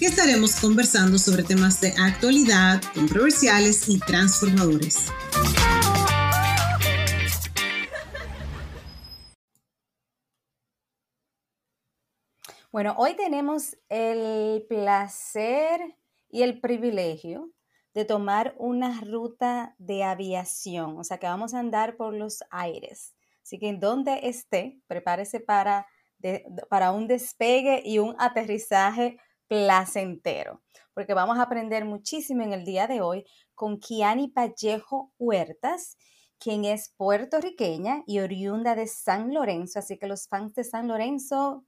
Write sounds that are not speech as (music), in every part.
que estaremos conversando sobre temas de actualidad, controversiales y transformadores. Bueno, hoy tenemos el placer y el privilegio de tomar una ruta de aviación, o sea que vamos a andar por los aires. Así que donde esté, prepárese para, para un despegue y un aterrizaje placentero, porque vamos a aprender muchísimo en el día de hoy con Kiani Vallejo Huertas, quien es puertorriqueña y oriunda de San Lorenzo, así que los fans de San Lorenzo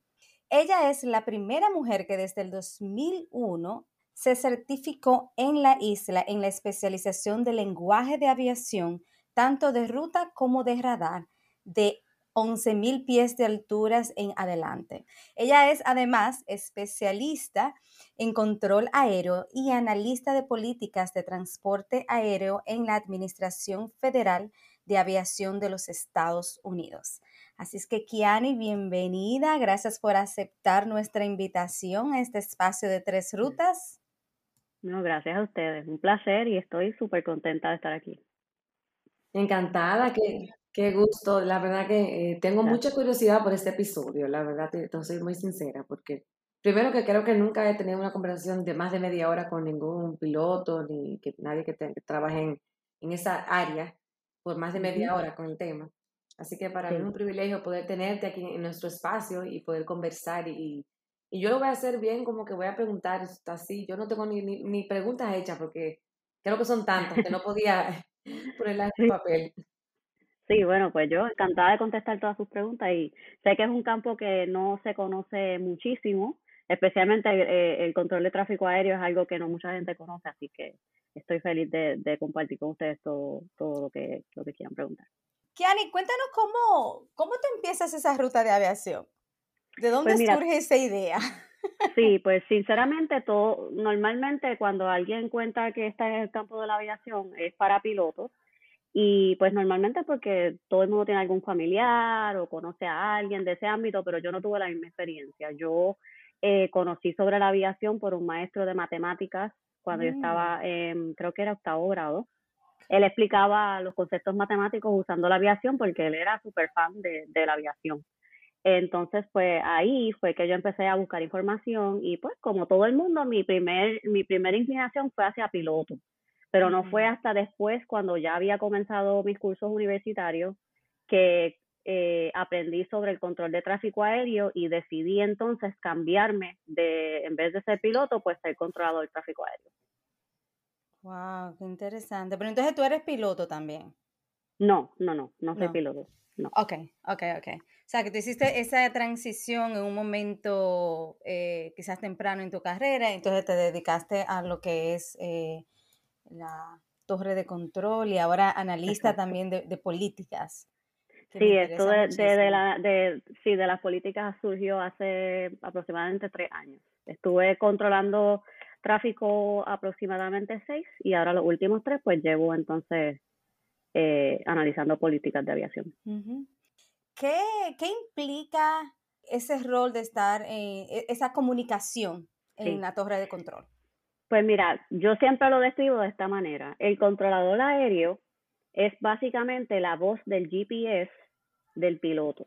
ella es la primera mujer que desde el 2001 se certificó en la isla en la especialización de lenguaje de aviación, tanto de ruta como de radar, de 11.000 pies de alturas en adelante. Ella es además especialista en control aéreo y analista de políticas de transporte aéreo en la Administración Federal de Aviación de los Estados Unidos. Así es que, Kiani, bienvenida. Gracias por aceptar nuestra invitación a este espacio de tres rutas. No, gracias a ustedes. Un placer y estoy súper contenta de estar aquí. Encantada, qué, qué gusto. La verdad que eh, tengo mucha curiosidad por este episodio. La verdad, te, soy muy sincera, porque primero que creo que nunca he tenido una conversación de más de media hora con ningún piloto ni que nadie que, trabaje en, en, esa área por más de media hora con el tema. Así que para mí es un privilegio poder tenerte aquí en nuestro espacio y poder conversar y, y yo lo voy a hacer bien como que voy a preguntar así. Yo no tengo ni, ni, preguntas hechas porque creo que son tantas que no (laughs) podía (laughs) ponerlas en papel. Sí, bueno, pues yo encantada de contestar todas sus preguntas y sé que es un campo que no se conoce muchísimo, especialmente eh, el, control de tráfico aéreo es algo que no mucha gente conoce, así que estoy feliz de, de compartir con ustedes todo, todo lo que, lo que quieran preguntar. Kiani, cuéntanos cómo, cómo te empiezas esa ruta de aviación. ¿De dónde pues surge esa idea? (laughs) Sí, pues sinceramente, todo, normalmente cuando alguien cuenta que está en el campo de la aviación es para pilotos y pues normalmente porque todo el mundo tiene algún familiar o conoce a alguien de ese ámbito, pero yo no tuve la misma experiencia. Yo eh, conocí sobre la aviación por un maestro de matemáticas cuando yo mm. estaba, en, creo que era octavo grado, él explicaba los conceptos matemáticos usando la aviación porque él era súper fan de, la aviación. Entonces, pues ahí fue que yo empecé a buscar información y pues como todo el mundo, mi primer, mi primera inclinación fue hacia piloto, pero no fue hasta después cuando ya había comenzado mis cursos universitarios que eh, aprendí sobre el control de tráfico aéreo y decidí entonces cambiarme de, en vez de ser piloto, pues ser controlador de tráfico aéreo. Wow, qué interesante. Pero entonces tú eres piloto también. No, no, no, no soy piloto. No. Ok, ok, ok. O sea, que tú hiciste esa transición en un momento eh, quizás temprano en tu carrera, entonces te dedicaste a lo que es eh, la torre de control y ahora analista también de, políticas. Sí, esto de, de, la, de, sí, de las políticas surgió hace aproximadamente tres años. Estuve controlando tráfico aproximadamente seis y ahora los últimos tres pues llevo entonces eh, analizando políticas de aviación. ¿Qué, ¿Qué, implica ese rol de estar, en e, esa comunicación en la torre de control? Pues mira, yo siempre lo describo de esta manera. El controlador aéreo es básicamente la voz del GPS del piloto.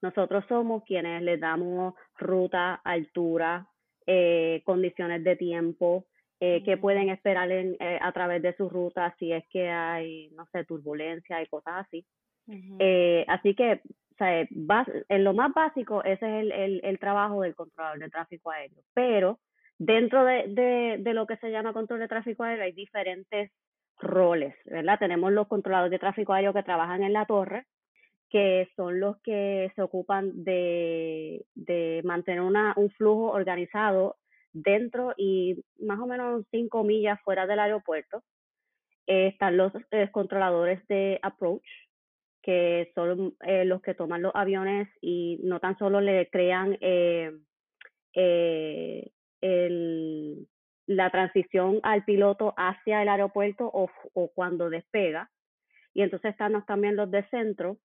Nosotros somos quienes le damos ruta, altura, eh, condiciones de tiempo, eh, que pueden esperar en, eh, a través de su ruta si es que hay, no sé, turbulencia y cosas así. Eh, así que, o sea, en lo más básico, ese es el, el, el, trabajo del controlador de tráfico aéreo. Pero dentro de, de, de lo que se llama control de tráfico aéreo hay diferentes roles, ¿verdad? Tenemos los controladores de tráfico aéreo que trabajan en la torre, que son los que se ocupan de, mantener una, un flujo organizado dentro y más o menos cinco millas fuera del aeropuerto. están los controladores de approach, que son los que toman los aviones y no tan solo le crean el, la transición al piloto hacia el aeropuerto o, cuando despega. Y entonces están también los de centro,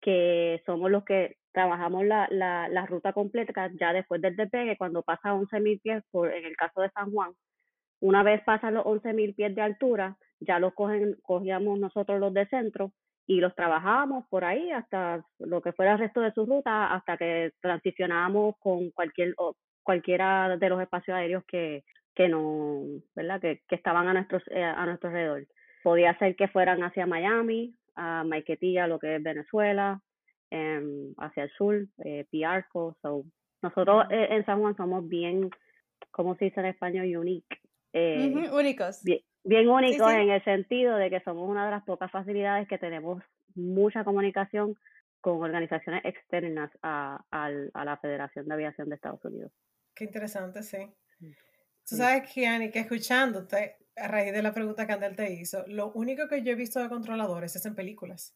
que somos los que trabajamos la, la, la ruta completa ya después del despegue, cuando pasa 11.000 pies, por, en el caso de San Juan, una vez pasan los 11.000 pies de altura, ya los cogen, cogíamos nosotros los de centro y los trabajábamos por ahí hasta lo que fuera el resto de su ruta, hasta que transicionábamos con cualquier cualquiera de los espacios aéreos que, que no, ¿verdad? Que, que estaban a nuestro, eh, a nuestro alrededor. Podía ser que fueran hacia Miami, a Maiquetilla, lo que es Venezuela, em, hacia el sur, eh, Piarco. So, nosotros eh, en San Juan somos bien, ¿cómo se dice en español? Unique. Eh, únicos. Bien, únicos en el sentido de que somos una de las pocas facilidades que tenemos mucha comunicación con organizaciones externas a, a la Federación de Aviación de Estados Unidos. Qué interesante, sí. Tú sabes, Kiani, que escuchándote, a raíz de la pregunta que Andel te hizo, lo único que yo he visto de controladores es en películas.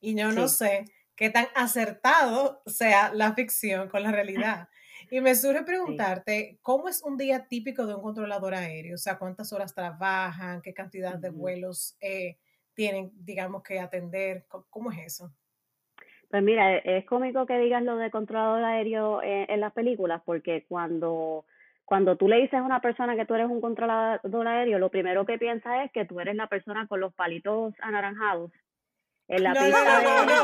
Y yo no sé qué tan acertado sea la ficción con la realidad. Y me surge (laughs) preguntarte, ¿cómo es un día típico de un controlador aéreo? O sea, ¿cuántas horas trabajan? ¿Qué cantidad de vuelos eh, tienen, digamos, que atender? ¿Cómo, es eso? Pues mira, e, es cómico que digas lo de controlador aéreo en, en las películas, porque cuando cuando tú le dices a una persona que tú eres un controlador aéreo, lo primero que piensa es que tú eres la persona con los palitos anaranjados en la pista. No, no,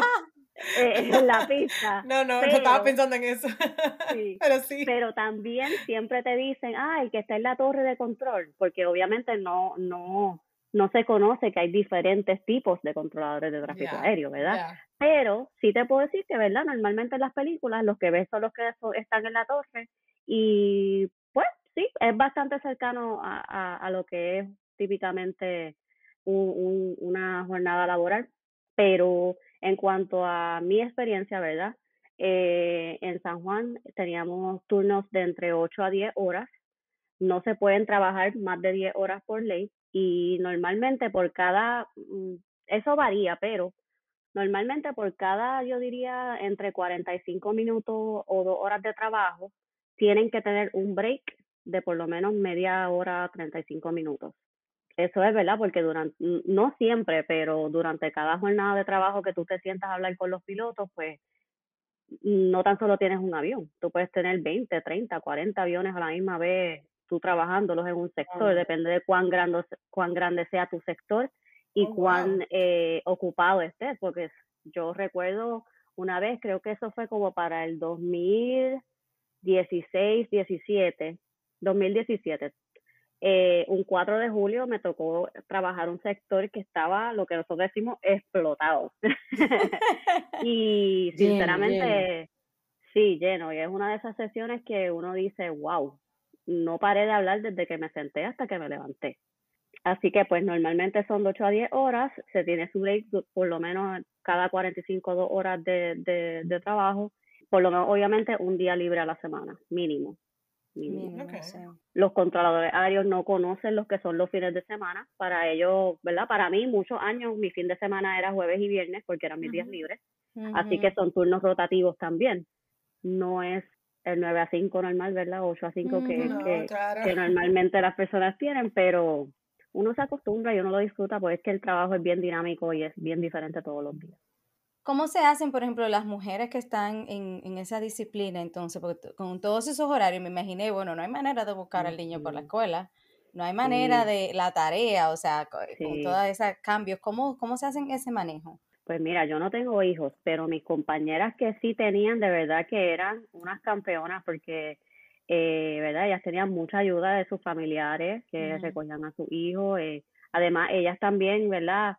eh, en la pista. (laughs) No, no, no estaba pensando en eso. Sí, (laughs) pero sí. Pero también siempre te dicen, ay, que está en la torre de control, porque obviamente no, no, no se conoce que hay diferentes tipos de controladores de tráfico aéreo, ¿verdad? Pero sí te puedo decir que, ¿verdad? Normalmente en las películas los que ves son los que están en la torre y pues sí, es bastante cercano a, a, lo que es típicamente un, una jornada laboral, pero en cuanto a mi experiencia, ¿verdad? Eh, en San Juan teníamos turnos de entre 8 a 10 horas, no se pueden trabajar más de 10 horas por ley y normalmente por cada, mm, eso varía, pero normalmente por cada, yo diría, entre 45 minutos o 2 horas de trabajo, tienen que tener un break de por lo menos media hora, 35 minutos. Eso es verdad, porque durante, no siempre, pero durante cada jornada de trabajo que tú te sientas a hablar con los pilotos, pues no tan solo tienes un avión, tú puedes tener 20, 30, 40 aviones a la misma vez, tú trabajándolos en un sector, depende de cuán grande, cuán grande sea tu sector y oh, cuán eh, ocupado estés, porque yo recuerdo una vez, creo que eso fue como para el 2000, 16, 17, 2017, eh, un 4 de julio me tocó trabajar un sector que estaba, lo que nosotros decimos, explotado. (laughs) y (laughs) sinceramente, sí, lleno. Y es una de esas sesiones que uno dice, wow, no paré de hablar desde que me senté hasta que me levanté. Así que pues normalmente son de 8 a 10 horas, se tiene su break por lo menos cada 45 horas de, de, de trabajo por lo menos obviamente un día libre a la semana, mínimo. Los controladores aéreos no conocen los que son los fines de semana. Para ellos, ¿verdad? Para mí, muchos años, mi fin de semana era jueves y viernes porque eran mis días libres. Así que son turnos rotativos también. No es el 9 a 5 normal, ¿verdad? 8 a 5 que, que, normalmente las personas tienen, pero uno se acostumbra y uno lo disfruta porque es que el trabajo es bien dinámico y es bien diferente todos los días. ¿Cómo se hacen, por ejemplo, las mujeres que están en, en, esa disciplina? Entonces, porque con todos esos horarios me imaginé, bueno, no hay manera de buscar al niño por la escuela, no hay manera de la tarea, o sea, con todos esos cambios, ¿cómo, ¿cómo se hacen ese manejo? Pues mira, yo no tengo hijos, pero mis compañeras que sí tenían, de verdad que eran unas campeonas porque, eh, ¿verdad? Ellas tenían mucha ayuda de sus familiares que recogían a su hijo. Eh, además, ellas también, ¿verdad?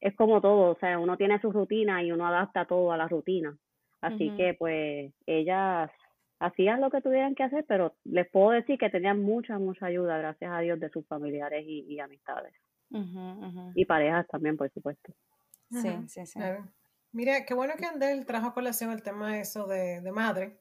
es como todo, o sea, uno tiene su rutina y uno adapta todo a la rutina. Así que pues ellas hacían lo que tuvieran que hacer, pero les puedo decir que tenían mucha, mucha ayuda, gracias a Dios, de sus familiares y, amistades. Y parejas también, por supuesto. Sí, sí, sí. Mira, qué bueno que Andel trajo a colación el tema de eso de, de madre,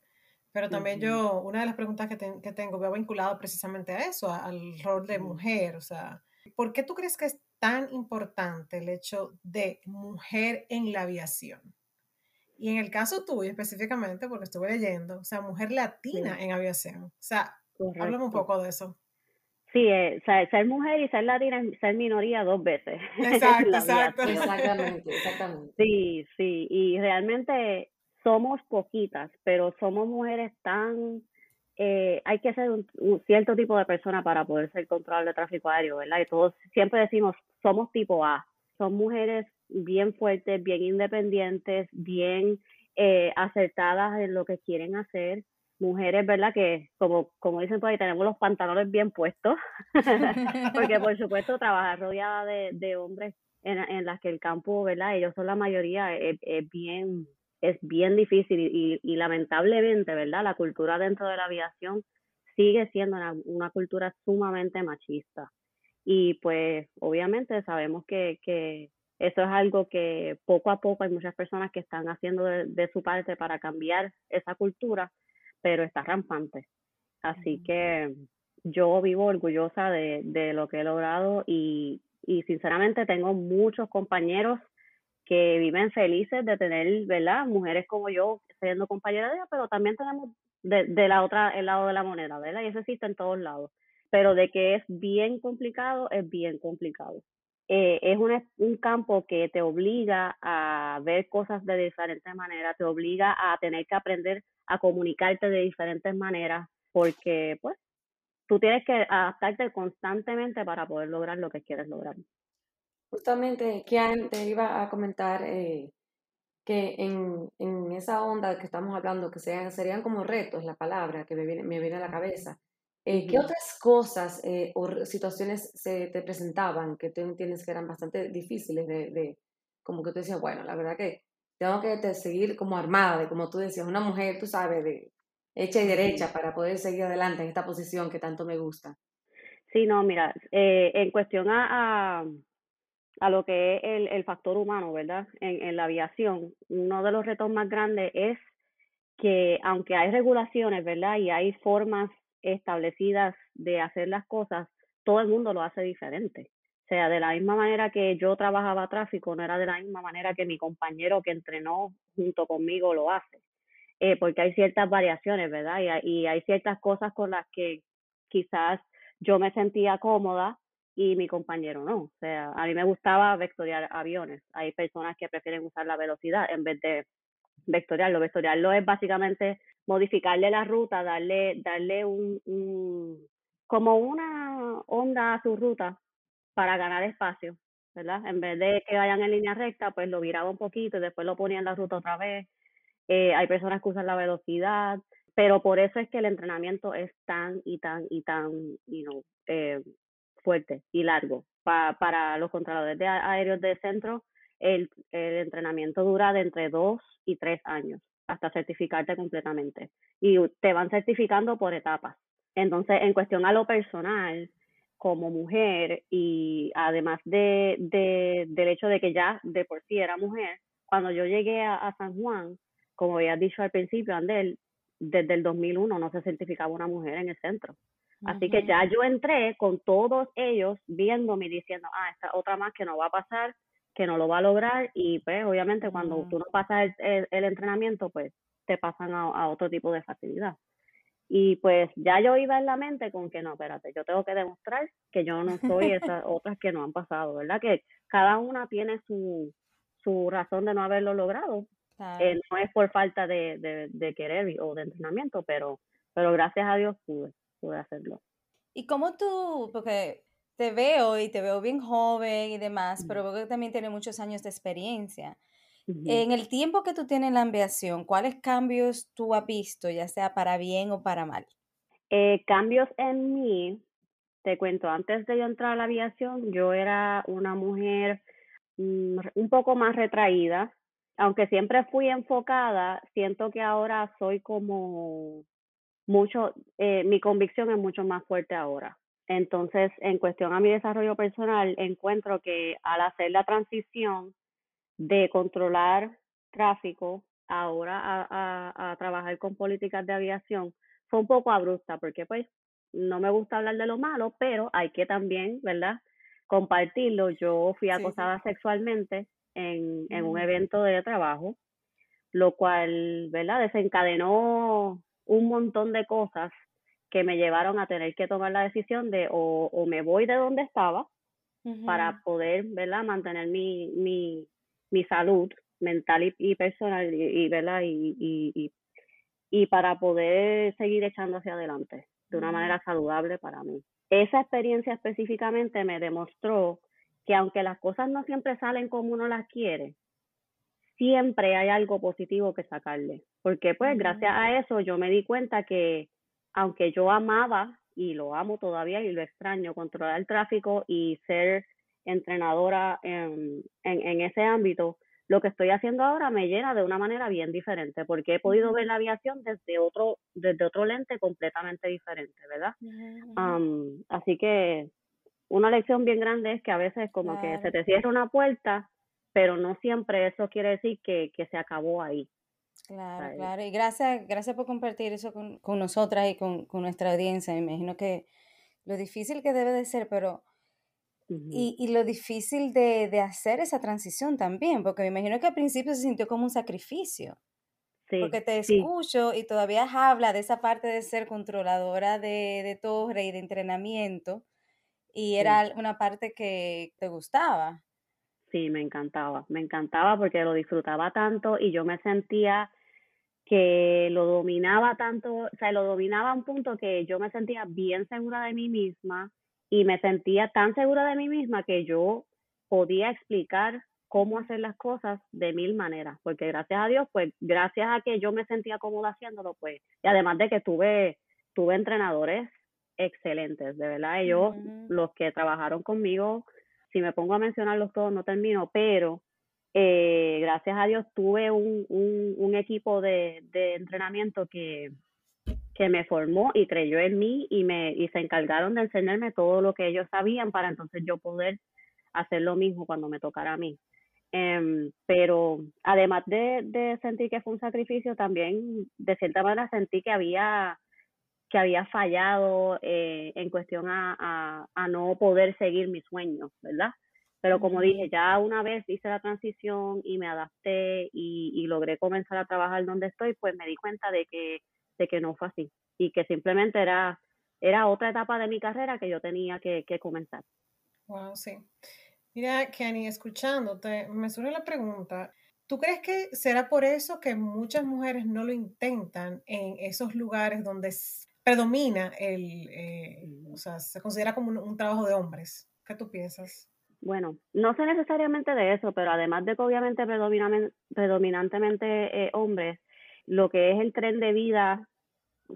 pero también yo, una de las preguntas que, que tengo, veo vinculado precisamente a eso, al rol de mujer, o sea, ¿por qué tú crees que es tan importante el hecho de mujer en la aviación? Y en el caso tuyo específicamente, porque estuve leyendo, o sea, mujer latina en aviación. O sea, háblame un poco de eso. Sí, eh, ser mujer y ser latina es ser minoría dos veces. (laughs) Exacto, exacto. Exactamente, exactamente. Sí, sí, y realmente somos poquitas, pero somos mujeres tan... Eh, hay que ser un, cierto tipo de persona para poder ser control de tráfico aéreo, ¿verdad? Y todos siempre decimos, somos tipo A. Son mujeres bien fuertes, bien independientes, bien eh, acertadas en lo que quieren hacer. Mujeres, ¿verdad? Que como, como dicen por ahí, tenemos los pantalones bien puestos, (laughs) porque por supuesto trabajar rodeada de, de hombres en, en las que el campo, ¿verdad? Ellos son la mayoría, es, es bien es bien difícil y, y, lamentablemente, ¿verdad? La cultura dentro de la aviación sigue siendo una, una, cultura sumamente machista. Y pues obviamente sabemos que, que eso es algo que poco a poco hay muchas personas que están haciendo de, su parte para cambiar esa cultura, pero está rampante. Así que yo vivo orgullosa de, de lo que he logrado y, y sinceramente tengo muchos compañeros que viven felices de tener, ¿verdad? Mujeres como yo siendo compañeras de ella, pero también tenemos de, de, la otra, el lado de la moneda, ¿verdad? Y eso existe en todos lados. Pero de que es bien complicado, es bien complicado. Eh, es un, un campo que te obliga a ver cosas de diferentes maneras, te obliga a tener que aprender a comunicarte de diferentes maneras, porque pues tú tienes que adaptarte constantemente para poder lograr lo que quieres lograr. Justamente, Kian, te iba a comentar eh, que en, en, esa onda que estamos hablando, que sean, serían como retos, la palabra que me viene, me viene a la cabeza, eh, ¿qué otras cosas eh, o situaciones se te presentaban que tú entiendes que eran bastante difíciles de, de, como que tú decías, bueno, la verdad que tengo que seguir como armada, de como tú decías, una mujer, tú sabes, de hecha y derecha para poder seguir adelante en esta posición que tanto me gusta? Sí, no, mira, en cuestión a a lo que es el, el factor humano, ¿verdad? En, en la aviación, uno de los retos más grandes es que aunque hay regulaciones, ¿verdad? Y hay formas establecidas de hacer las cosas, todo el mundo lo hace diferente. O sea, de la misma manera que yo trabajaba tráfico, no era de la misma manera que mi compañero que entrenó junto conmigo lo hace. Eh, porque hay ciertas variaciones, ¿verdad? Y y hay ciertas cosas con las que quizás yo me sentía cómoda y mi compañero no. O sea, a mí me gustaba vectoriar aviones. Hay personas que prefieren usar la velocidad en vez de vectoriarlo. Vectoriarlo es básicamente modificarle la ruta, darle, darle un, un como una onda a su ruta para ganar espacio, ¿verdad? En vez de que vayan en línea recta, pues lo viraba un poquito y después lo ponía en la ruta otra vez. Eh, hay personas que usan la velocidad, pero por eso es que el entrenamiento es tan y tan y tan, you know, eh, fuerte y largo. para los controladores de aéreos de centro, el, el entrenamiento dura de entre dos y tres años hasta certificarte completamente. Y te van certificando por etapas. Entonces, en cuestión a lo personal, como mujer y además de, de, del hecho de que ya de por sí era mujer, cuando yo llegué a, a San Juan, como habías dicho al principio, Andel, desde el 2001 no se certificaba una mujer en el centro. Así que ya yo entré con todos ellos viéndome y diciendo, ah, esta otra más que no va a pasar, que no lo va a lograr y pues obviamente cuando tú no pasas el, el, entrenamiento, pues te pasan a, a, otro tipo de facilidad. Y pues ya yo iba en la mente con que no, espérate, yo tengo que demostrar que yo no soy (laughs) esas otras que no han pasado, ¿verdad? Que cada una tiene su, su razón de no haberlo logrado. Eh, no es por falta de, de, de querer o de entrenamiento, pero, pero gracias a Dios pude pude hacerlo. ¿Y cómo tú, porque te veo y te veo bien joven y demás, pero veo que también tienes muchos años de experiencia. En el tiempo que tú tienes en la aviación, ¿cuáles cambios tú has visto, ya sea para bien o para mal? Eh, cambios en mí, te cuento, antes de yo entrar a la aviación, yo era una mujer mm, un poco más retraída, aunque siempre fui enfocada, siento que ahora soy como mucho, eh, mi convicción es mucho más fuerte ahora. Entonces, en cuestión a mi desarrollo personal, encuentro que al hacer la transición de controlar tráfico ahora a, a, a trabajar con políticas de aviación, fue un poco abrupta, porque pues no me gusta hablar de lo malo, pero hay que también, ¿verdad? compartirlo, yo fui acosada sexualmente en, en un mm. evento de trabajo, lo cual, ¿verdad? Desencadenó un montón de cosas que me llevaron a tener que tomar la decisión de o, o me voy de donde estaba para poder, ¿verdad? Mantener mi, mi, mi salud mental y, personal y, ¿verdad? Y, y, y, para poder seguir echando hacia adelante de una manera saludable para mí. Esa experiencia específicamente me demostró que aunque las cosas no siempre salen como uno las quiere, siempre hay algo positivo que sacarle. Porque pues gracias a eso yo me di cuenta que aunque yo amaba y lo amo todavía y lo extraño, controlar el tráfico y ser entrenadora en, en, en ese ámbito, lo que estoy haciendo ahora me llena de una manera bien diferente, porque he podido ver la aviación desde otro, desde otro lente completamente diferente, ¿verdad? así que una lección bien grande es que a veces como que se te cierra una puerta, pero no siempre eso quiere decir que, que se acabó ahí. Claro, claro. Y gracias, gracias por compartir eso con, con nosotras y con, con, nuestra audiencia. Me imagino que lo difícil que debe de ser, pero y, y, lo difícil de, de, hacer esa transición también, porque me imagino que al principio se sintió como un sacrificio. Sí, porque te escucho y todavía habla de esa parte de ser controladora de, de torre y de entrenamiento, y era una parte que te gustaba. Sí, me encantaba, me encantaba porque lo disfrutaba tanto y yo me sentía que lo dominaba tanto, o sea, lo dominaba a un punto que yo me sentía bien segura de mí misma, y me sentía tan segura de mí misma que yo podía explicar cómo hacer las cosas de mil maneras, porque gracias a Dios, pues gracias a que yo me sentía cómoda haciéndolo, pues, y además de que tuve, tuve entrenadores excelentes, de verdad, ellos, los que trabajaron conmigo, si me pongo a mencionarlos todos no termino, pero eh, gracias a Dios tuve un, un, equipo de, de entrenamiento que, que me formó y creyó en mí y me y se encargaron de enseñarme todo lo que ellos sabían para entonces yo poder hacer lo mismo cuando me tocara a mí. Em, pero además de, de sentir que fue un sacrificio, también de cierta manera sentí que había que había fallado eh, en cuestión a, a, a, no poder seguir mis sueños, ¿verdad? Pero como dije, ya una vez hice la transición y me adapté y, y logré comenzar a trabajar donde estoy, pues me di cuenta de que de que no fue así y que simplemente era, era otra etapa de mi carrera que yo tenía que, que comenzar. Wow, sí. Mira, Kenny, escuchándote, me surge la pregunta, ¿tú crees que será por eso que muchas mujeres no lo intentan en esos lugares donde predomina el, eh, o sea, se considera como un, trabajo de hombres? ¿Qué tú piensas? Bueno, no sé necesariamente de eso, pero además de que obviamente predominantemente eh, hombres, lo que es el tren de vida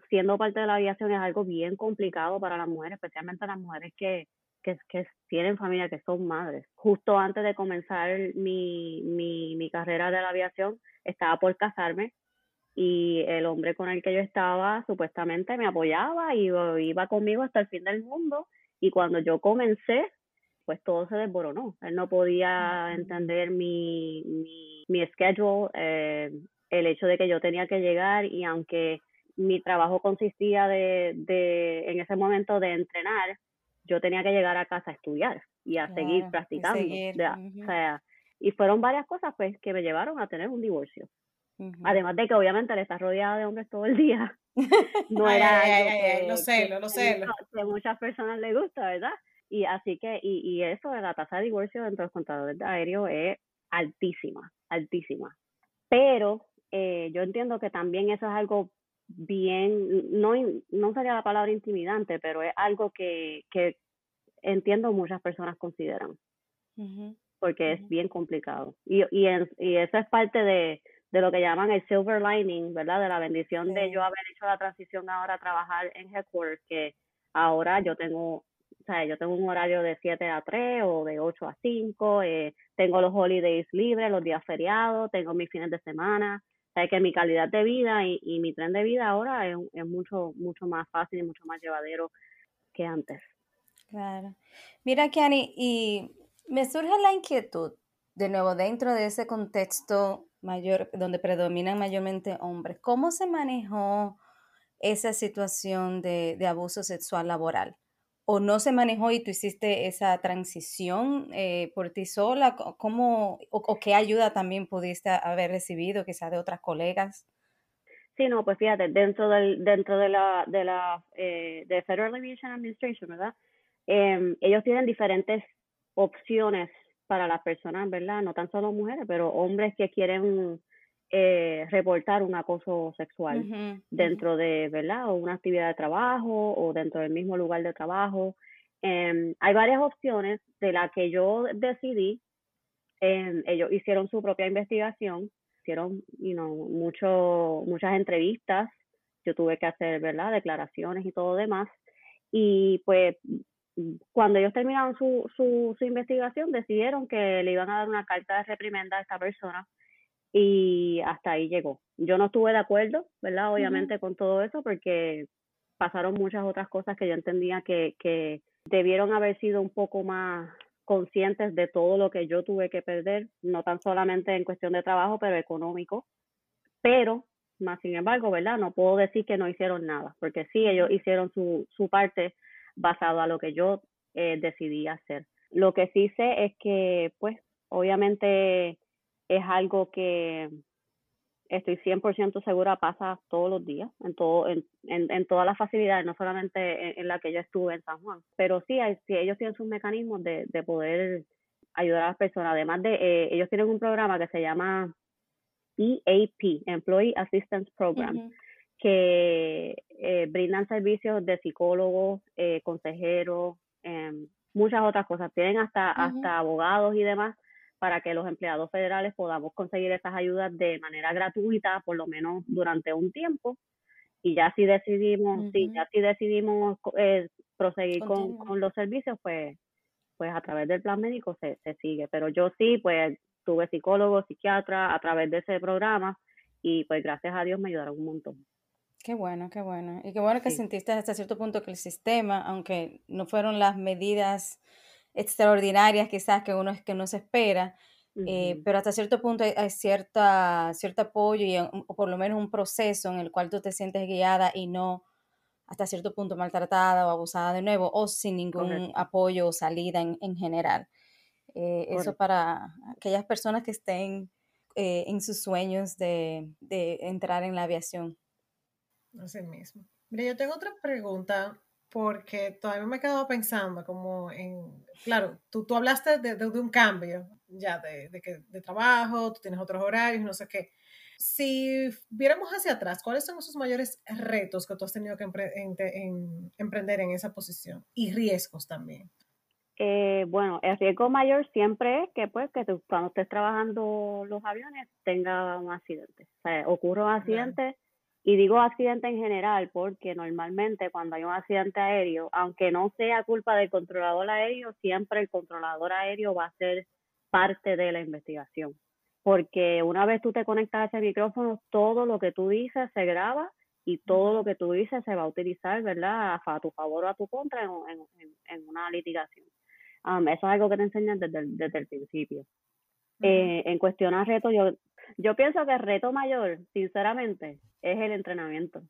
siendo parte de la aviación es algo bien complicado para las mujeres, especialmente las mujeres que, que, que tienen familia, que son madres. Justo antes de comenzar mi, mi, mi carrera de la aviación, estaba por casarme y el hombre con el que yo estaba supuestamente me apoyaba y iba conmigo hasta el fin del mundo y cuando yo comencé pues todo se desboronó él no podía entender mi mi, mi schedule eh, el hecho de que yo tenía que llegar y aunque mi trabajo consistía de, de en ese momento de entrenar, yo tenía que llegar a casa a estudiar y a seguir practicando. Y, o sea, y fueron varias cosas pues que me llevaron a tener un divorcio. Además de que obviamente le estás rodeada de hombres todo el día. (laughs) No era algo que, lo sé, lo sé. Que muchas personas les gusta, ¿verdad? Y así que, y, y eso de la tasa de divorcio dentro de los contadores de aéreo es altísima, altísima. Pero eh, yo entiendo que también eso es algo bien, no, no sería la palabra intimidante, pero es algo que, que entiendo muchas personas consideran, porque es bien complicado. Y, y, y eso es parte de, de lo que llaman el silver lining, ¿verdad? De la bendición de yo haber hecho la transición ahora a trabajar en headquarters, que ahora yo tengo, o yo tengo un horario de 7 a 3 o de 8 a 5, eh, tengo los holidays libres, los días feriados, tengo mis fines de semana, sea, que mi calidad de vida y, mi tren de vida ahora es, mucho, mucho más fácil y mucho más llevadero que antes. Claro. Mira, Kiani, y me surge la inquietud, de nuevo, dentro de ese contexto mayor, donde predominan mayormente hombres, ¿cómo se manejó esa situación de abuso sexual laboral? O no se manejó y tú hiciste esa transición eh, por ti sola? ¿Cómo, o, qué ayuda también pudiste haber recibido quizás de otras colegas? Sí, no, pues fíjate, dentro del dentro de la de la eh, de Federal Aviation Administration, ¿verdad? Em, ellos tienen diferentes opciones para las personas, ¿verdad? No tan solo mujeres, pero hombres que quieren eh, reportar un acoso sexual dentro de, ¿verdad? O una actividad de trabajo o dentro del mismo lugar de trabajo. Em, hay varias opciones de las que yo decidí. Em, ellos hicieron su propia investigación, hicieron you know, mucho, muchas entrevistas. Yo tuve que hacer, ¿verdad? Declaraciones y todo demás. Y pues cuando ellos terminaron su, su, su investigación, decidieron que le iban a dar una carta de reprimenda a esta persona y hasta ahí llegó. Yo no estuve de acuerdo, ¿verdad? Obviamente con todo eso porque pasaron muchas otras cosas que yo entendía que, que debieron haber sido un poco más conscientes de todo lo que yo tuve que perder, no tan solamente en cuestión de trabajo, pero económico. Pero, más sin embargo, ¿verdad? No puedo decir que no hicieron nada, porque sí, ellos hicieron su, su parte basado a lo que yo eh, decidí hacer. Lo que sí sé es que, pues, obviamente es algo que estoy 100% segura pasa todos los días, en, todo, en, en, todas las facilidades, no solamente en, la que yo estuve en San Juan, pero sí, hay, ellos tienen sus mecanismos de, de poder ayudar a las personas. Además de, eh, ellos tienen un programa que se llama EAP, Employee Assistance Program, que eh, brindan servicios de psicólogos, eh, consejeros, em, muchas otras cosas. Tienen hasta, hasta abogados y demás para que los empleados federales podamos conseguir esas ayudas de manera gratuita, por lo menos durante un tiempo. Y ya si decidimos, ya si decidimos eh, proseguir con, con, los servicios, pues, pues a través del plan médico se, se sigue. Pero yo sí, pues tuve psicólogo, psiquiatra a través de ese programa y pues gracias a Dios me ayudaron un montón. Qué bueno, qué bueno. Y qué bueno que sentiste hasta cierto punto que el sistema, aunque no fueron las medidas extraordinarias quizás que uno es que no se espera, eh, pero hasta cierto punto hay, cierta, cierto apoyo y, o por lo menos un proceso en el cual tú te sientes guiada y no hasta cierto punto maltratada o abusada de nuevo o sin ningún apoyo o salida en, en general. Eh, eso para aquellas personas que estén eh, en sus sueños de, de entrar en la aviación. Así mismo. Mira, yo tengo otra pregunta porque todavía me he quedado pensando como en, claro, tú, tú hablaste de, de, un cambio ya de, de, que, de trabajo, tú tienes otros horarios, no sé qué. Si viéramos hacia atrás, ¿cuáles son esos mayores retos que tú has tenido que en, emprender en esa posición? Y riesgos también. Eh, bueno, el riesgo mayor siempre es que pues que cuando estés trabajando los aviones tenga un accidente. O sea, ocurre un accidente, y digo accidente en general porque normalmente cuando hay un accidente aéreo, aunque no sea culpa del controlador aéreo, siempre el controlador aéreo va a ser parte de la investigación. Porque una vez tú te conectas a ese micrófono, todo lo que tú dices se graba y todo lo que tú dices se va a utilizar, ¿verdad? A, tu favor o a tu contra en, en, una litigación. Um, eso es algo que te enseñan desde desde el principio. Eh, en cuestión a reto, yo yo pienso que el reto mayor, sinceramente, es el entrenamiento.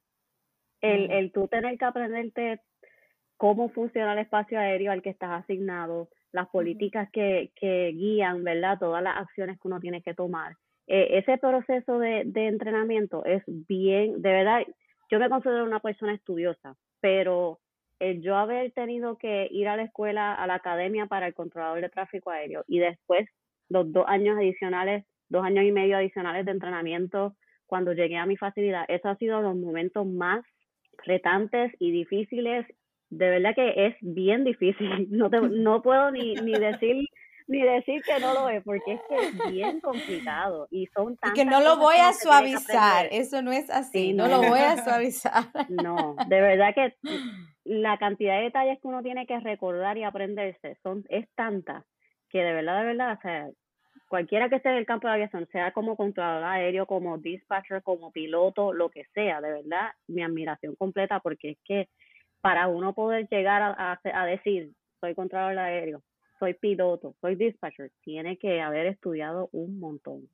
El, el tú tener que aprenderte cómo funciona el espacio aéreo al que estás asignado, las políticas que, que guían, ¿verdad? Todas las acciones que uno tiene que tomar. Eh, ese proceso de, de entrenamiento es bien, de verdad, yo me considero una persona estudiosa, pero el yo haber tenido que ir a la escuela, a la academia para el controlador de tráfico aéreo y después los dos años adicionales dos años y medio adicionales de entrenamiento cuando llegué a mi facilidad. Eso ha sido los momentos más retantes y difíciles. De verdad que es bien difícil. (laughs) No, no puedo ni, ni decir ni decir que no lo es, porque es que es bien complicado y son tantas que no lo voy a suavizar, eso no es así, no, no, lo voy a suavizar. (laughs) (laughs) No, de verdad que la cantidad de detalles que uno tiene que recordar y aprenderse son es tanta que de verdad, de verdad, o sea, cualquiera que esté en el campo de aviación, sea como controlador aéreo, como dispatcher, como piloto, lo que sea, de verdad, mi admiración completa porque es que para uno poder llegar a, a, decir, soy controlador aéreo, soy piloto, soy dispatcher, tiene que haber estudiado un montón.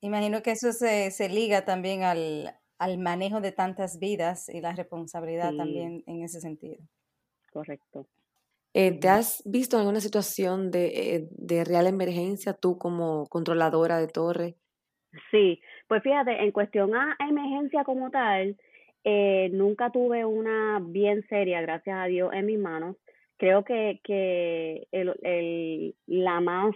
Imagino que eso se, se liga también al, al, manejo de tantas vidas y la responsabilidad también en ese sentido. Correcto. Eh, ¿Te has visto en alguna situación de, eh, de real emergencia tú como controladora de torre? Sí, pues fíjate, en cuestión a emergencia como tal, eh, nunca tuve una bien seria, gracias a Dios, en mis manos. Creo que, que el, el, la más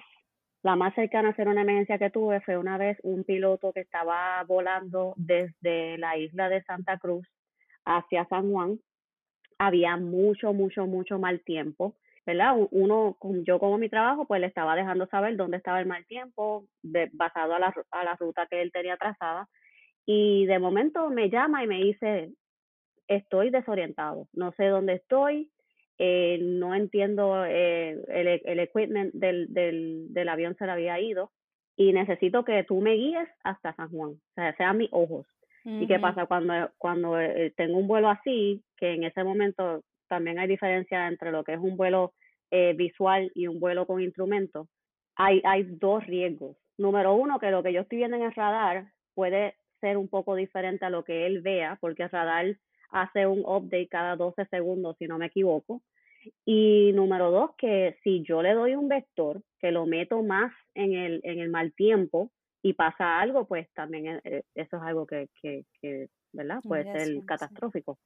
la más cercana a ser una emergencia que tuve fue una vez un piloto que estaba volando desde la isla de Santa Cruz hacia San Juan. Había mucho, mucho, mucho mal tiempo, ¿verdad? Uno, yo como mi trabajo, pues le estaba dejando saber dónde estaba el mal tiempo, basado a la, a la ruta que él tenía trazada. Y de momento me llama y me dice, estoy desorientado, no sé dónde estoy, eh, no entiendo eh, el, el equipment del, del, del avión se le había ido y necesito que tú me guíes hasta San Juan, o sea, sean mis ojos. ¿Y qué pasa cuando, cuando eh, tengo un vuelo así, que en ese momento también hay diferencia entre lo que es un vuelo eh, visual y un vuelo con instrumentos? Hay, hay dos riesgos. Número uno, que lo que yo estoy viendo en el radar puede ser un poco diferente a lo que él vea, porque el radar hace un update cada 12 segundos, si no me equivoco. Y número dos, que si yo le doy un vector que lo meto más en el, en el mal tiempo y pasa algo, pues también e, e, eso es algo que, que, que ¿verdad? Puede ser catastrófico.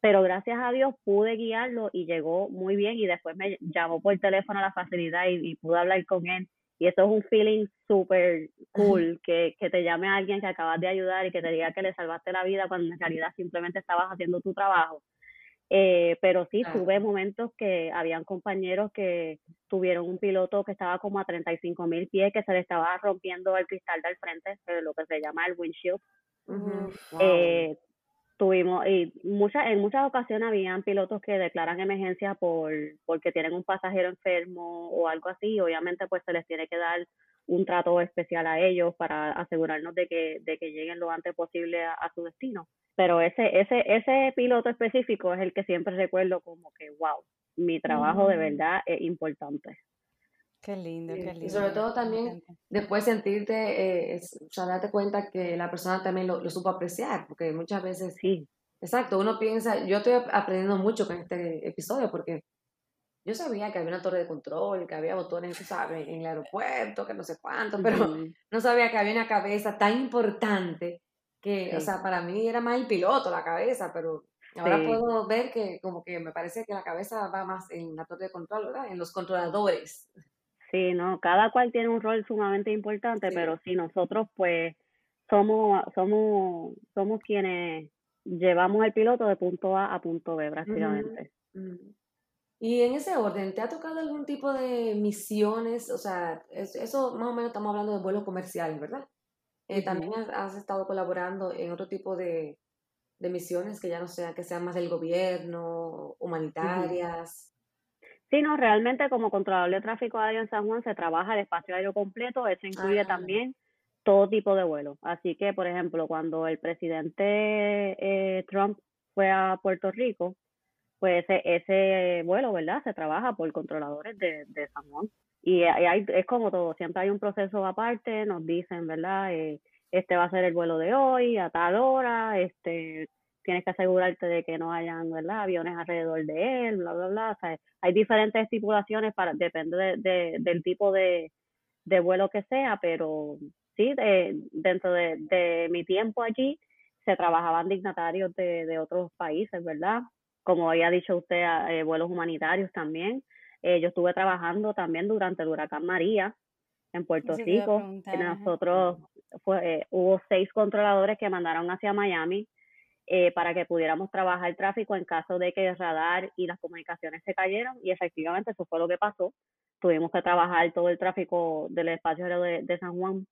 Pero gracias a Dios pude guiarlo y llegó muy bien y después me llamó por teléfono a la facilidad y, y pude hablar con él. Y eso es un feeling súper cool, que, que te llame a alguien que acabas de ayudar y que te diga que le salvaste la vida cuando en realidad simplemente estabas haciendo tu trabajo. Eh, pero sí, tuve momentos que habían compañeros que tuvieron un piloto que estaba como a 35 mil pies, que se le estaba rompiendo el cristal del frente, lo que se llama el windshield. eh, tuvimos, y muchas, en muchas ocasiones habían pilotos que declaran emergencia por, porque tienen un pasajero enfermo o algo así, obviamente pues se les tiene que dar un trato especial a ellos para asegurarnos de que, de que lleguen lo antes posible a su destino pero ese, ese, ese piloto específico es el que siempre recuerdo como que, wow, mi trabajo de mm. verdad es importante. Qué lindo, qué lindo. Y sobre todo también después sentirte, eh, o sea, darte cuenta que la persona también lo, lo, supo apreciar, porque muchas veces, sí. Exacto, uno piensa, yo estoy aprendiendo mucho con este episodio porque yo sabía que había una torre de control, que había botones, ¿sabes? En el aeropuerto, que no sé cuánto, pero (laughs) no sabía que había una cabeza tan importante que, o sea, para mí era más el piloto, la cabeza, pero ahora puedo ver que como que me parece que la cabeza va más en la torre de control, ¿verdad? En los controladores. Sí, no, cada cual tiene un rol sumamente importante, pero sí, nosotros pues somos, somos, somos quienes llevamos el piloto de punto A a punto B, prácticamente. Y en ese orden, ¿te ha tocado algún tipo de misiones? O sea, eso más o menos estamos hablando de vuelos comerciales, ¿verdad? Eh, también has, estado colaborando en otro tipo de, de, misiones que ya no sean, que sean más del gobierno, humanitarias. Sí, no, realmente como controlador de tráfico aéreo en San Juan se trabaja el espacio aéreo completo, eso incluye ah. también todo tipo de vuelos. Así que, por ejemplo, cuando el presidente eh, Trump fue a Puerto Rico, pues ese, ese vuelo, ¿verdad? Se trabaja por controladores de, de San. Y hay, es como todo, siempre hay un proceso aparte, nos dicen, ¿verdad? Eh, este va a ser el vuelo de hoy, a tal hora, este tienes que asegurarte de que no hayan, ¿verdad? Aviones alrededor de él, bla, bla, bla. O sea, hay diferentes estipulaciones para, depende de, del tipo de, de vuelo que sea, pero sí, de, dentro de, de mi tiempo allí se trabajaban dignatarios de, de otros países, ¿verdad? Como había dicho usted, eh, vuelos humanitarios también. Eh, yo estuve trabajando también durante el huracán María en Puerto Rico. Nosotros fue, eh, hubo seis controladores que mandaron hacia Miami eh, para que pudiéramos trabajar el tráfico en caso de que el radar y las comunicaciones se cayeran y efectivamente eso fue lo que pasó. Tuvimos que trabajar todo el tráfico del espacio de, de San Juan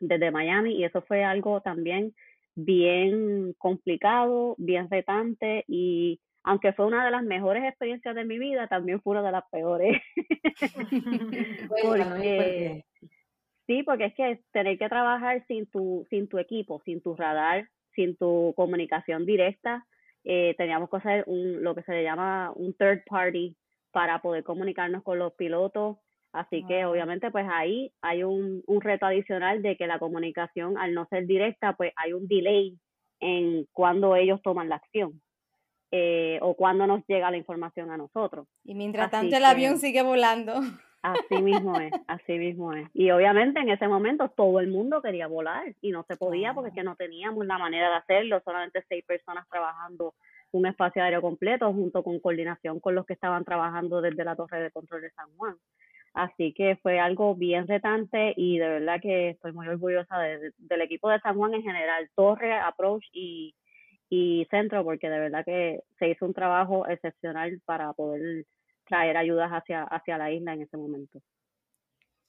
desde Miami y eso fue algo también bien complicado, bien retante y aunque fue una de las mejores experiencias de mi vida, también fue una de las peores. (laughs) (laughs) porque, sí, porque es que tener que trabajar sin tu, sin tu equipo, sin tu radar, sin tu comunicación directa, eh, teníamos que hacer un, lo que se le llama un third party para poder comunicarnos con los pilotos. Así que obviamente pues ahí hay un, un reto adicional de que la comunicación al no ser directa pues hay un delay en cuando ellos toman la acción. Eh, o cuándo nos llega la información a nosotros. Y mientras tanto el avión sigue volando. Así (laughs) mismo es, así mismo es. Y obviamente en ese momento todo el mundo quería volar y no se podía porque que no teníamos la manera de hacerlo, solamente seis personas trabajando un espacio aéreo completo junto con coordinación con los que estaban trabajando desde la torre de control de San Juan. Así que fue algo bien retante y de verdad que estoy muy orgullosa del equipo de San Juan en general, torre, approach y, y centro, porque de verdad que se hizo un trabajo excepcional para poder traer ayudas hacia, hacia la isla en ese momento.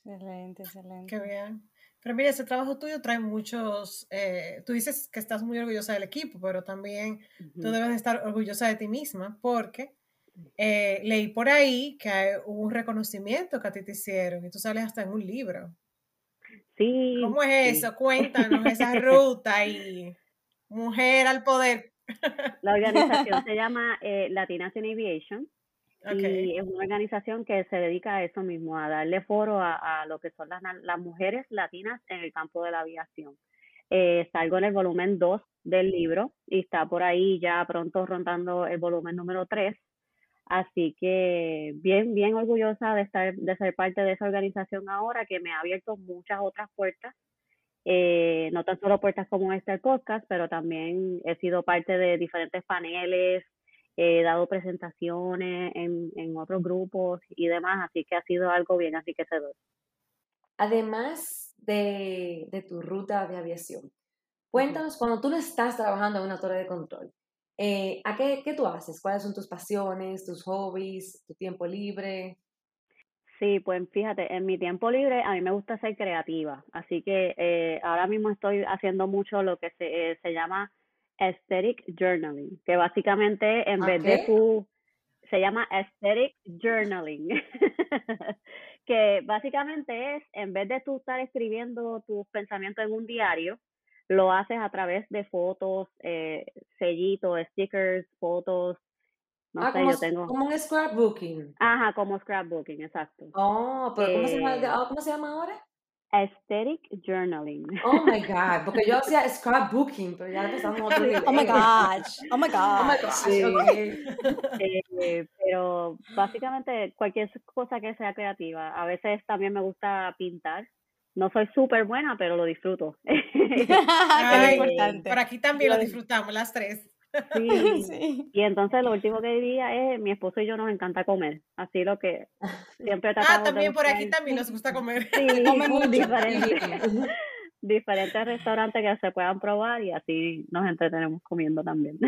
Excelente, excelente. Qué bien. Pero mira, ese trabajo tuyo trae muchos, eh, tú dices que estás muy orgullosa del equipo, pero también tú debes estar orgullosa de ti misma porque eh, leí por ahí que hay, hubo un reconocimiento que a ti te hicieron y tú sales hasta en un libro. Sí. ¿Cómo es eso? Cuéntanos esa (laughs) ruta y mujer al poder. (laughs) La organización se llama eh, Latinas in Aviation y es una organización que se dedica a eso mismo, a darle foro a, lo que son las, las, mujeres latinas en el campo de la aviación. Eh, salgo en el volumen 2 del libro y está por ahí ya pronto rondando el volumen número 3. Así que bien, bien orgullosa de estar, de ser parte de esa organización ahora que me ha abierto muchas otras puertas. Eh, no tan solo puertas como este podcast, pero también he sido parte de diferentes paneles, he dado presentaciones en, en otros grupos y demás, así que ha sido algo bien así que se doy. Además de, de, tu ruta de aviación, cuéntanos cuando tú no estás trabajando en una torre de control, eh, ¿a qué, qué tú haces? ¿Cuáles son tus pasiones, tus hobbies, tu tiempo libre? Sí, pues fíjate, en mi tiempo libre a mí me gusta ser creativa, así que eh, ahora mismo estoy haciendo mucho lo que se, eh, se llama aesthetic journaling, que básicamente en vez de tu, se llama aesthetic journaling, (laughs) que básicamente es, en vez de tú estar escribiendo tus pensamientos en un diario, lo haces a través de fotos, eh, sellitos, stickers, fotos, no ah, sé, como, yo tengo... Como un scrapbooking. Ajá, como scrapbooking, exacto. Oh, pero ¿cómo, se llama, Eh, ah, ¿cómo se llama ahora? aesthetic journaling. Oh my (laughs) God, porque yo hacía scrapbooking, pero ya empezamos otro nivel. Oh my gosh, oh my gosh. (laughs) Oh my gosh, Sí. (laughs) Eh, pero básicamente cualquier cosa que sea creativa. A veces también me gusta pintar. No soy súper buena, pero lo disfruto. lo Ay, importante. Por aquí también lo disfrutamos las tres. Sí. (laughs) Sí. Y entonces lo último que diría es, mi esposo y yo nos encanta comer. Así lo que (laughs) siempre tratamos Ah, de también por aquí también nos gusta comer. (laughs) Sí, come mucho. diferentes, diferentes restaurantes que se puedan probar y así nos entretenemos comiendo también.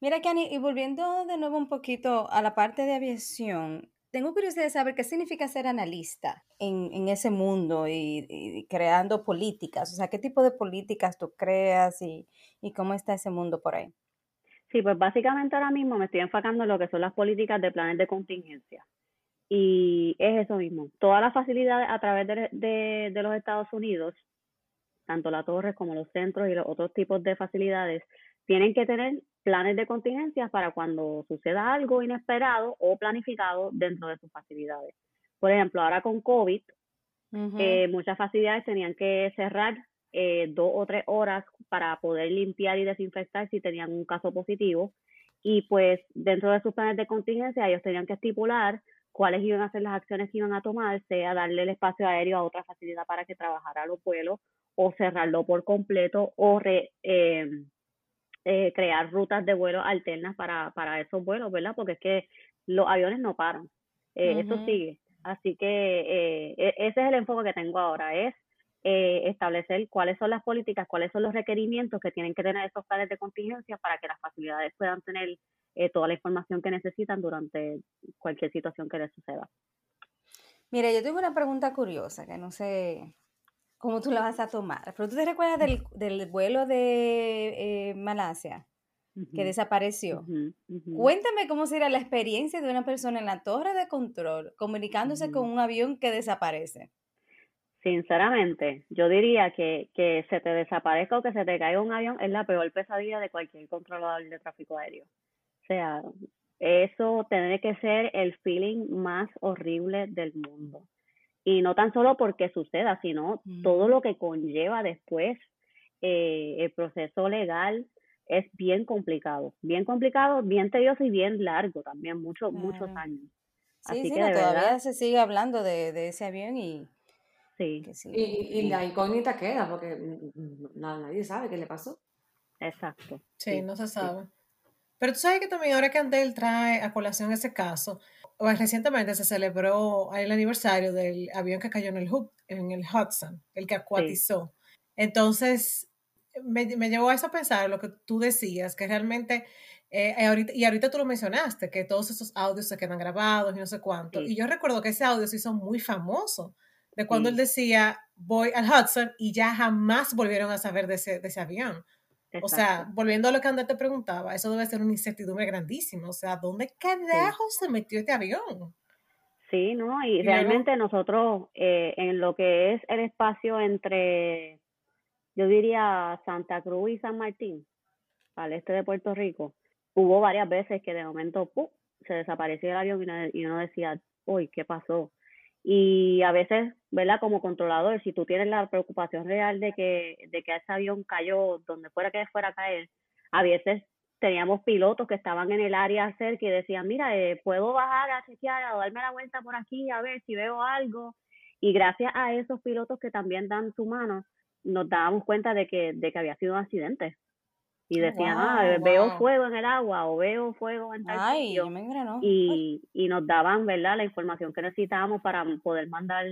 Mira, Kani, y volviendo de nuevo un poquito a la parte de aviación, tengo curiosidad de saber qué significa ser analista en, en ese mundo y, creando políticas. O sea, qué tipo de políticas tú creas y, cómo está ese mundo por ahí. Sí, pues básicamente ahora mismo me estoy enfocando en lo que son las políticas de planes de contingencia. Y es eso mismo. Todas las facilidades a través de, de, de los Estados Unidos, tanto la torre como los centros y los otros tipos de facilidades, tienen que tener planes de contingencia para cuando suceda algo inesperado o planificado dentro de sus facilidades. Por ejemplo, ahora con COVID, eh, muchas facilidades tenían que cerrar eh, dos o tres horas para poder limpiar y desinfectar si tenían un caso positivo. Y pues dentro de sus planes de contingencia ellos tenían que estipular cuáles iban a ser las acciones que iban a tomar, sea darle el espacio aéreo a otra facilidad para que trabajara los vuelos o cerrarlo por completo o re- eh, eh, crear rutas de vuelo alternas para, para esos vuelos, ¿verdad? Porque es que los aviones no paran, eh, eso sigue. Así que eh, e- ese es el enfoque que tengo ahora, es eh, establecer cuáles son las políticas, cuáles son los requerimientos que tienen que tener esos planes de contingencia para que las facilidades puedan tener eh, toda la información que necesitan durante cualquier situación que les suceda. Mira, yo tengo una pregunta curiosa que no sé cómo tú la vas a tomar. Pero tú te recuerdas del, del vuelo de eh, Malasia que desapareció. Cuéntame cómo sería la experiencia de una persona en la torre de control comunicándose con un avión que desaparece. Sinceramente, yo diría que, que se te desaparezca o que se te caiga un avión es la peor pesadilla de cualquier controlador de tráfico aéreo. O sea, eso tiene que ser el feeling más horrible del mundo. Y no tan solo porque suceda, sino todo Ujú. lo que conlleva después, eh, el proceso legal es bien complicado, bien complicado, bien tedioso y bien largo también, muchos, muchos años. Sí, Así sí, que todavía se sigue hablando de, de ese avión y... Sí. Y, y, la incógnita queda porque nadie sabe qué le pasó. Exacto. Sí, no se sabe. Pero tú sabes que también ahora que Andel trae a colación ese caso, pues recientemente se celebró el aniversario del avión que cayó en el, en el Hudson, el que acuatizó. Entonces, me, me, llevó a eso a pensar lo que tú decías, que realmente, eh, ahorita, y ahorita tú lo mencionaste, que todos esos audios se quedan grabados y no sé cuánto. Y yo recuerdo que ese audio se hizo muy famoso, de cuando él decía, voy al Hudson y ya jamás volvieron a saber de ese, de ese avión. O sea, volviendo a lo que Andrés te preguntaba, eso debe ser una incertidumbre grandísima. O sea, ¿dónde carajo se metió este avión? Sí, ¿no? Y, realmente nosotros, eh, en lo que es el espacio entre yo diría Santa Cruz y San Martín, al este de Puerto Rico, hubo varias veces que de momento se desapareció el avión y uno, decía, uy, ¿qué pasó? Y a veces, ¿verdad? Como controlador, si tú tienes la preocupación real de que, de que ese avión cayó donde fuera que fuera a caer, a veces teníamos pilotos que estaban en el área cerca y decían, mira, eh, puedo bajar a chequear, o darme la vuelta por aquí a ver si veo algo. Y gracias a esos pilotos que también dan su mano, nos dábamos cuenta de que, de que había sido un accidente. Y decían, ah, veo fuego en el agua o veo fuego en tal Ay, Y, y nos daban, ¿verdad?, la información que necesitábamos para poder mandar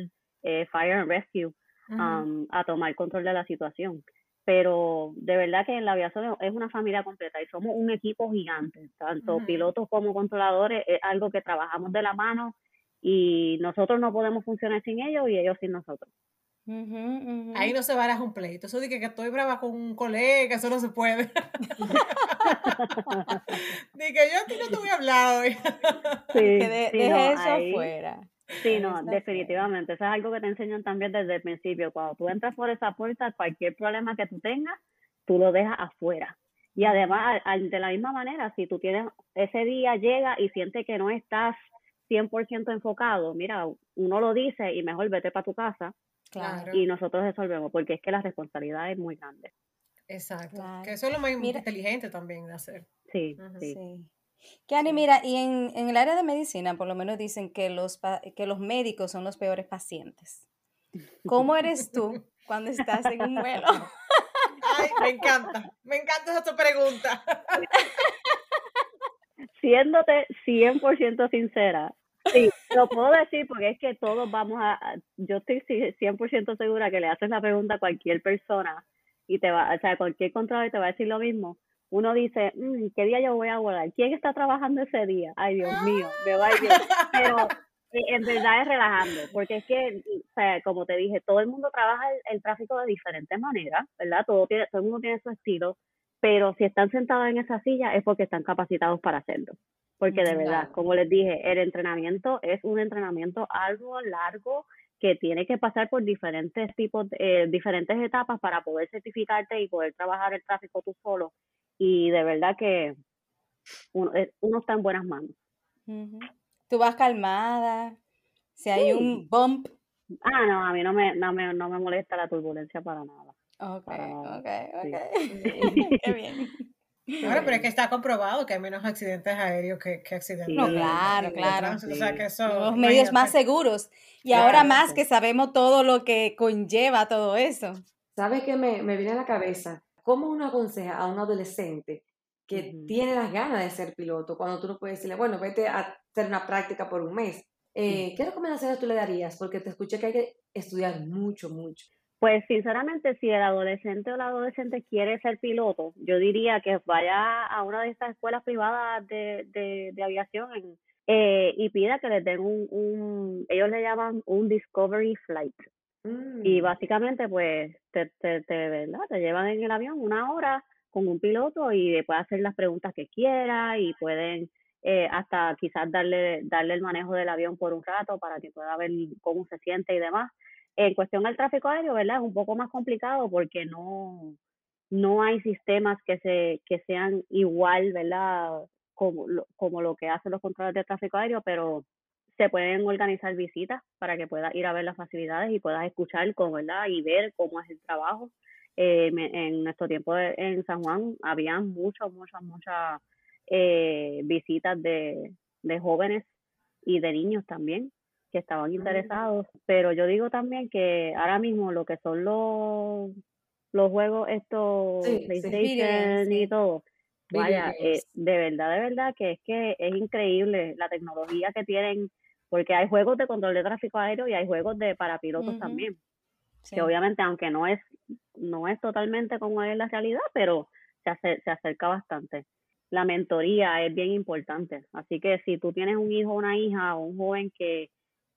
eh, Fire and Rescue um, a tomar control de la situación. Pero de verdad que en la aviación es una familia completa y somos un equipo gigante, tanto pilotos como controladores, es algo que trabajamos de la mano y nosotros no podemos funcionar sin ellos y ellos sin nosotros. Ahí no se baraja un pleito. Eso de que, estoy brava con un colega, eso no se puede. (laughs) de que yo a ti no te voy a hablar hoy. sí, deje eso afuera. Sí, no, definitivamente. Eso es algo que te enseñan también desde el principio. Cuando tú entras por esa puerta, cualquier problema que tú tengas, tú lo dejas afuera. Y además, de la misma manera, si tú tienes ese día, llega y sientes que no estás 100% enfocado, mira, uno lo dice y mejor vete para tu casa y nosotros resolvemos, porque es que la responsabilidad es muy grande. Exacto. Que eso es lo más inteligente también de hacer. Sí, sí. mira, y en, en, el área de medicina por lo menos dicen que los, que los médicos son los peores pacientes. ¿Cómo eres tú (laughs) cuando estás en un vuelo? Ay, me encanta, me encanta esa tu pregunta. Siéndote 100% sincera, Sí, lo puedo decir porque es que todos vamos a, yo estoy 100% segura que le haces la pregunta a cualquier persona y te va, o sea, cualquier controlador te va a decir lo mismo. Uno dice, mm, ¿qué día yo voy a volar? ¿Quién está trabajando ese día? Ay, Dios mío, me va a Pero eh, en verdad es relajando, porque es que, o sea, como te dije, todo el mundo trabaja el, tráfico de diferentes maneras, ¿verdad? Todo, tiene, todo el mundo tiene su estilo, pero si están sentados en esa silla es porque están capacitados para hacerlo porque de verdad, como les dije, el entrenamiento es un entrenamiento algo largo que tiene que pasar por diferentes tipos, eh, diferentes etapas para poder certificarte y poder trabajar el tráfico tú solo. Y de verdad que uno, eh, uno está en buenas manos. Tú vas calmada, si hay un bump. Ah, no, a mí no me, no me, no me molesta la turbulencia para nada. Ok, ok, ok. (laughs) Qué bien. (laughs) Bueno, pero es que (laughs) está comprobado que hay menos accidentes aéreos que, que accidentes. No, claro, claro. O sea, que son los medios más seguros. Y ahora más que sabemos todo lo que conlleva todo eso. ¿Sabes qué me, me viene a la cabeza? ¿Cómo uno aconseja a un adolescente que tiene las ganas de ser piloto cuando tú no puedes decirle, bueno, vete a hacer una práctica por un mes? Eh, ¿Qué recomendaciones tú le darías? Porque te escuché que hay que estudiar mucho, mucho. Pues sinceramente, si el adolescente o la adolescente quiere ser piloto, yo diría que vaya a una de estas escuelas privadas de, de, aviación eh, y pida que les den un, un, ellos le llaman un Discovery Flight. Y mm. básicamente, pues, te, te, te, ¿verdad? te llevan en el avión una hora con un piloto y puede hacer las preguntas que quiera y pueden eh, hasta quizás darle, darle el manejo del avión por un rato para que pueda ver cómo se siente y demás. En cuestión del tráfico aéreo, ¿verdad? Es un poco más complicado porque no, no hay sistemas que, se, que sean igual, ¿verdad? Como lo, como lo que hacen los controles de tráfico aéreo, pero se pueden organizar visitas para que puedas ir a ver las facilidades y puedas escuchar, con, ¿verdad? Y ver cómo es el trabajo. eh, en nuestro tiempo en San Juan había muchas, muchas, muchas eh, visitas de, de jóvenes y de niños también que estaban interesados, pero yo digo también que ahora mismo lo que son los los juegos estos PlayStation y todo, vaya, eh, de verdad, de verdad que es que es increíble la tecnología que tienen, porque hay juegos de control de tráfico aéreo y hay juegos de para pilotos también, que obviamente aunque no es no es totalmente como es la realidad, pero se, se acerca bastante. La mentoría es bien importante. Así que si tú tienes un hijo, una hija o un joven que,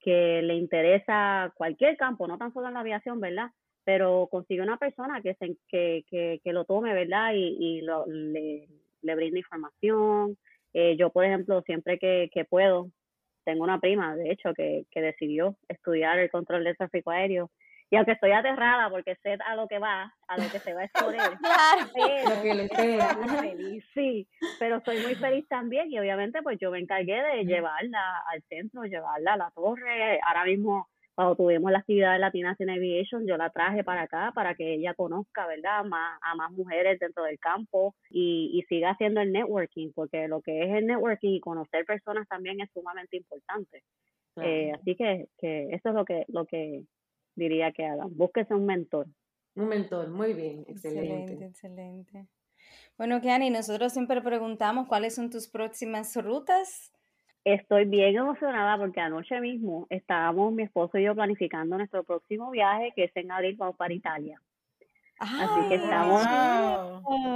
que le interesa cualquier campo, no tan solo en la aviación, ¿verdad? Pero consigue una persona que, se, que, que, que lo tome, ¿verdad? Y, y lo, le, le información. Eh, yo, por ejemplo, siempre que, que puedo, tengo una prima, de hecho, que, que decidió estudiar el control del tráfico aéreo y aunque estoy aterrada porque sé a lo que va, a lo que se va a exponer, (laughs) claro. pero feliz, sí, pero soy muy feliz también y obviamente pues yo me encargué de llevarla al centro, llevarla a la torre, ahora mismo cuando tuvimos la actividad de Latina in Aviation, yo la traje para acá para que ella conozca, ¿verdad?, más, a más mujeres dentro del campo y, y siga haciendo el networking, porque lo que es el networking y conocer personas también es sumamente importante. Eh, así que, que eso es lo que, lo que diría que hagan. Búsquese un mentor. Un mentor, muy bien, excelente. Excelente, excelente. Bueno, Kiani, nosotros siempre preguntamos cuáles son tus próximas rutas. Estoy bien emocionada porque anoche mismo estábamos mi esposo y yo planificando nuestro próximo viaje, que es en abril, vamos para Italia. Así que estamos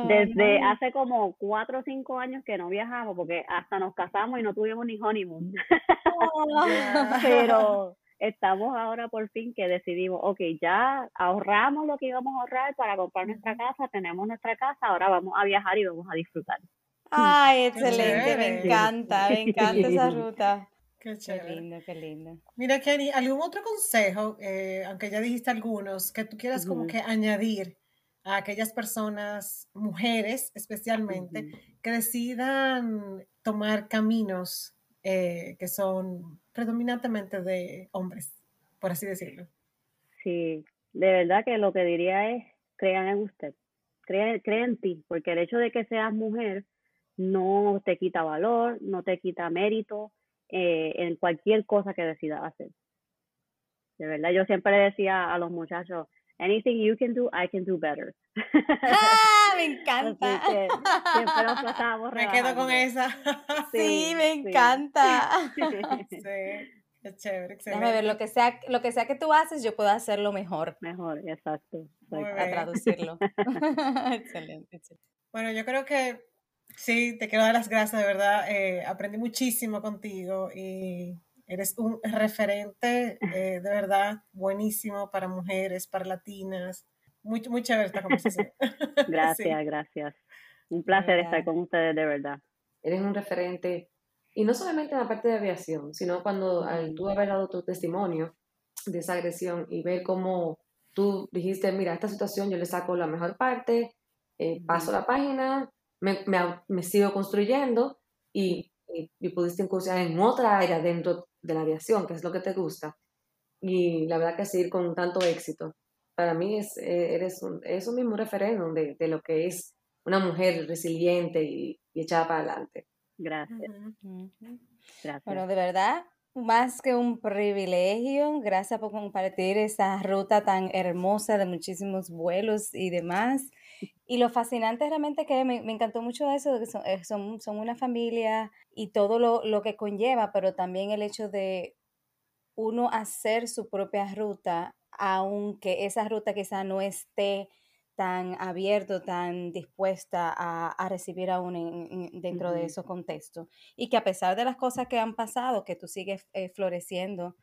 desde hace como cuatro o cinco años que no viajamos porque hasta nos casamos y no tuvimos ni honeymoon. (laughs) Pero estamos ahora por fin que decidimos, ok, ya ahorramos lo que íbamos a ahorrar para comprar nuestra casa, tenemos nuestra casa, ahora vamos a viajar y vamos a disfrutar. Ay, excelente, me encanta, me encanta esa (laughs) ruta. Qué chévere. Qué lindo, qué lindo. Mira, Kenny, ¿algún otro consejo, eh, aunque ya dijiste algunos, que tú quieras como que añadir a aquellas personas, mujeres especialmente, que decidan tomar caminos eh, que son predominantemente de hombres, por así decirlo. Sí, de verdad que lo que diría es, crean en usted, crean, en ti, porque el hecho de que seas mujer no te quita valor, no te quita mérito eh, en cualquier cosa que decidas hacer. De verdad, yo siempre decía a los muchachos, anything you can do, I can do better. ¡Ah, me (laughs) encanta. siempre nos pasábamos (laughs) Me quedo con esa. (laughs) Sí, me encanta. Sí, qué chévere, excelente. Déjame ver, lo que, sea, lo que sea que tú haces, yo puedo hacerlo mejor. Mejor, exacto. Para traducirlo. excelente, excelente. Bueno, yo creo que sí, te quiero dar las gracias, de verdad. Eh, aprendí muchísimo contigo y Eres un referente (laughs) eh, de verdad buenísimo para mujeres, para latinas. Muy, muy chévere esta conversación. (laughs) Gracias, gracias. Un placer estar con ustedes, de verdad. Eres un referente, y no solamente en la parte de aviación, sino cuando al tú haber dado tu testimonio de esa agresión y ver cómo tú dijiste, mira, esta situación yo le saco la mejor parte, eh, paso la página, me, me, me, sigo construyendo y, y, y, pudiste incursionar en otra área dentro de la aviación, que es lo que te gusta. Y la verdad que seguir con tanto éxito. Para mí es, eh, eres un, es un mismo referente de, de, lo que es una mujer resiliente y, echada para adelante. Gracias. Gracias. Bueno, de verdad, más que un privilegio. Gracias por compartir esa ruta tan hermosa de muchísimos vuelos y demás. Y lo fascinante realmente que me, me encantó mucho eso, que son, eh, son, son, una familia y todo lo, lo que conlleva, pero también el hecho de uno hacer su propia ruta, aunque esa ruta quizá no esté tan abierto, tan dispuesta a, a recibir a uno en, dentro uh -huh. de esos contextos. Y que a pesar de las cosas que han pasado, que tú sigues eh, floreciendo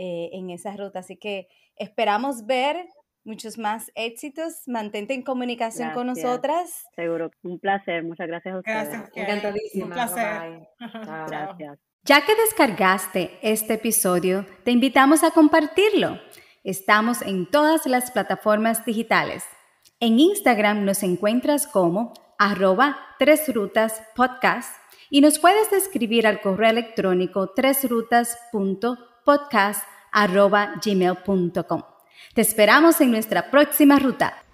eh, en esa ruta. Así que esperamos ver muchos más éxitos. Mantente en comunicación gracias. con nosotras. Seguro, un placer. Muchas gracias a ustedes. Gracias, Encantadísima. Un placer. (laughs) Gracias. Ya que descargaste este episodio, te invitamos a compartirlo. Estamos en todas las plataformas digitales. En Instagram nos encuentras como arroba tres rutas podcast y nos puedes escribir al correo electrónico tresrutas.podcast arroba gmail.com. Te esperamos en nuestra próxima ruta.